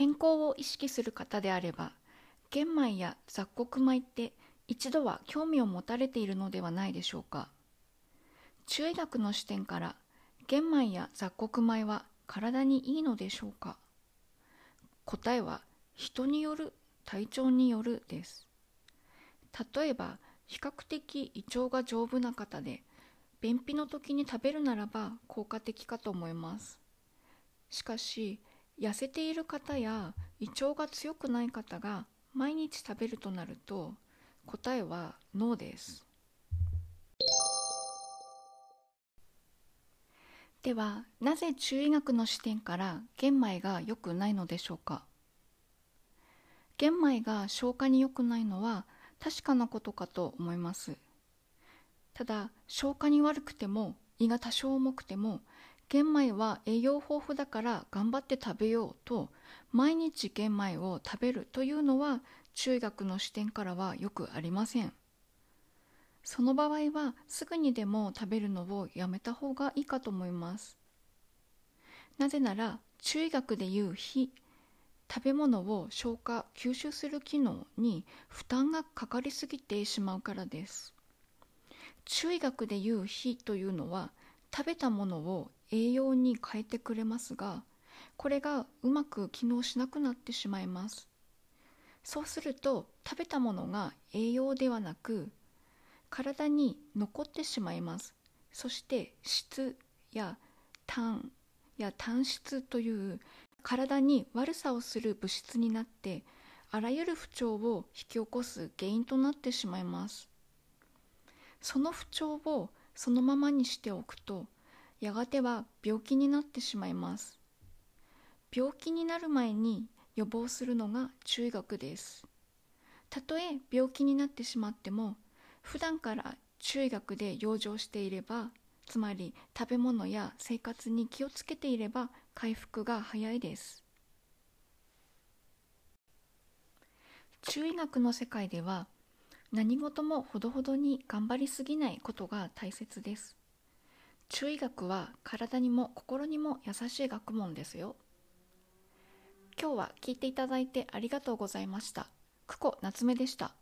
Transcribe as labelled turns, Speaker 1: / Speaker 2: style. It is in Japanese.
Speaker 1: 健康を意識する方であれば玄米や雑穀米って一度は興味を持たれているのではないでしょうか。中医学の視点から玄米や雑穀米は体にいいのでしょうか。答えは人による体調によるです。例えば比較的胃腸が丈夫な方で便秘の時に食べるならば効果的かと思います。しかし痩せている方や胃腸が強くない方が毎日食べるとなると答えはノーです。ではなぜ中医学の視点から玄米が良くないのでしょうか？玄米が消化に良くないのは確かなことかと思います。ただ消化に悪くても胃が多少重くても玄米は栄養豊富だから頑張って食べようと毎日玄米を食べるというのは中学の視点からはよくありません。その場合はすぐにでも食べるのをやめた方がいいかと思います。なぜなら中医学でいう非食べ物を消化吸収する機能に負担がかかりすぎてしまうからです。中医学でいう非というのは食べたものを栄養に変えてくれますがこれがうまく機能しなくなってしまいます。そうすると食べたものが栄養ではなく体に残ってしまいます。そして質や炭や炭質という体に悪さをする物質になってあらゆる不調を引き起こす原因となってしまいます。その不調をそのままにしておくとやがては病気になってしまいます。病気になる前に予防するのが中医学です。たとえ病気になってしまっても普段から中医学で養生していればつまり食べ物や生活に気をつけていれば回復が早いです。中医学の世界では何事もほどほどに頑張りすぎないことが大切です。中医学は体にも心にも優しい学問ですよ。今日は聞いていただいてありがとうございました。久子夏目でした。